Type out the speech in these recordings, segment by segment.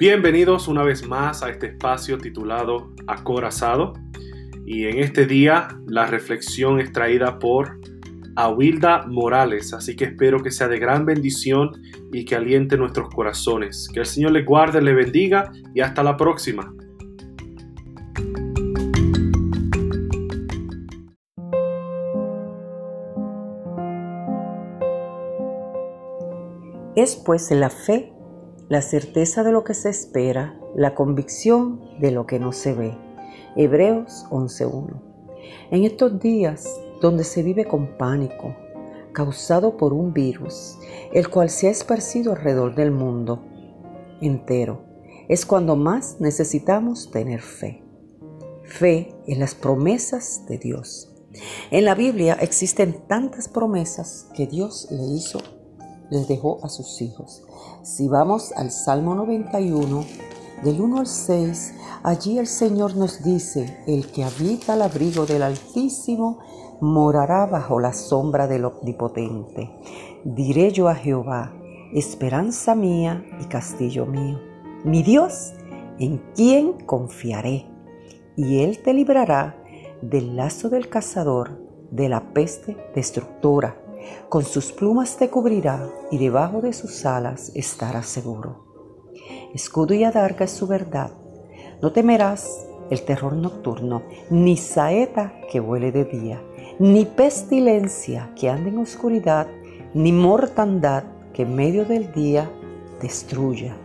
Bienvenidos una vez más a este espacio titulado Acorazado. Y en este día la reflexión es traída por Awilda Morales, así que espero que sea de gran bendición y que aliente nuestros corazones. Que el Señor le guarde, le bendiga y hasta la próxima. Es pues la fe la certeza de lo que se espera, la convicción de lo que no se ve. Hebreos 11.1. En estos días donde se vive con pánico, causado por un virus, el cual se ha esparcido alrededor del mundo entero, es cuando más necesitamos tener fe. Fe en las promesas de Dios. En la Biblia existen tantas promesas que Dios le hizo, les dejó a sus hijos. Si vamos al Salmo 91, del 1 al 6, allí el Señor nos dice, el que habita al abrigo del Altísimo morará bajo la sombra del Omnipotente. Diré yo a Jehová, esperanza mía y castillo mío, mi Dios, en quien confiaré. Y él te librará del lazo del cazador, de la peste destructora con sus plumas te cubrirá y debajo de sus alas estarás seguro. Escudo y adarga es su verdad. No temerás el terror nocturno, ni saeta que huele de día, ni pestilencia que ande en oscuridad, ni mortandad que en medio del día destruya.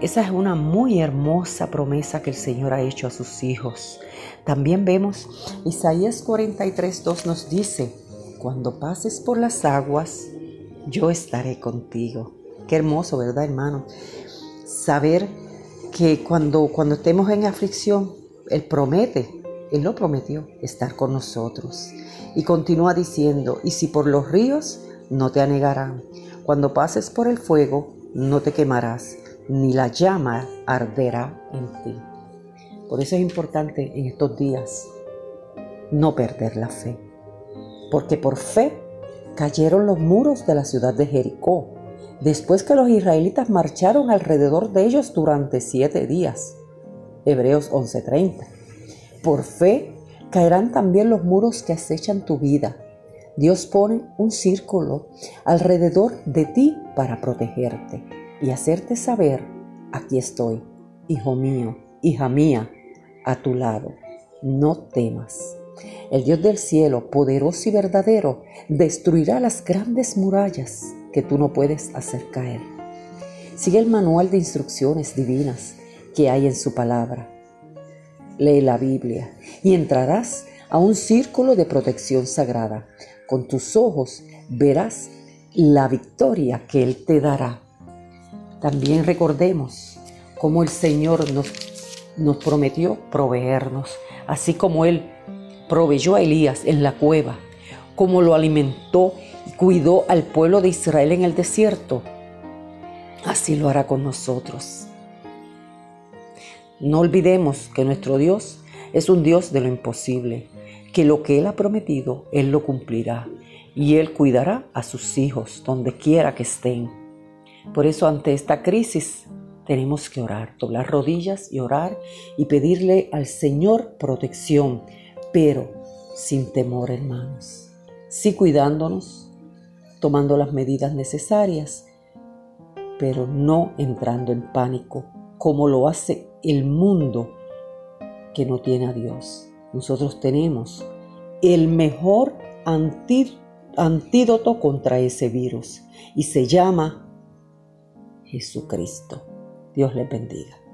Esa es una muy hermosa promesa que el Señor ha hecho a sus hijos. También vemos Isaías 43, 2 nos dice, cuando pases por las aguas, yo estaré contigo. Qué hermoso, ¿verdad, hermano? Saber que cuando, cuando estemos en aflicción, Él promete, Él lo prometió, estar con nosotros. Y continúa diciendo, y si por los ríos, no te anegarán. Cuando pases por el fuego, no te quemarás, ni la llama arderá en ti. Por eso es importante en estos días no perder la fe porque por fe cayeron los muros de la ciudad de Jericó, después que los israelitas marcharon alrededor de ellos durante siete días. Hebreos 11:30. Por fe caerán también los muros que acechan tu vida. Dios pone un círculo alrededor de ti para protegerte y hacerte saber, aquí estoy, hijo mío, hija mía, a tu lado. No temas. El Dios del cielo, poderoso y verdadero, destruirá las grandes murallas que tú no puedes hacer caer. Sigue el manual de instrucciones divinas que hay en su palabra. Lee la Biblia y entrarás a un círculo de protección sagrada. Con tus ojos verás la victoria que Él te dará. También recordemos cómo el Señor nos, nos prometió proveernos, así como Él proveyó a Elías en la cueva, como lo alimentó y cuidó al pueblo de Israel en el desierto, así lo hará con nosotros. No olvidemos que nuestro Dios es un Dios de lo imposible, que lo que Él ha prometido, Él lo cumplirá y Él cuidará a sus hijos donde quiera que estén. Por eso ante esta crisis tenemos que orar, doblar rodillas y orar y pedirle al Señor protección pero sin temor, hermanos. Sí cuidándonos, tomando las medidas necesarias, pero no entrando en pánico, como lo hace el mundo que no tiene a Dios. Nosotros tenemos el mejor antídoto contra ese virus y se llama Jesucristo. Dios les bendiga.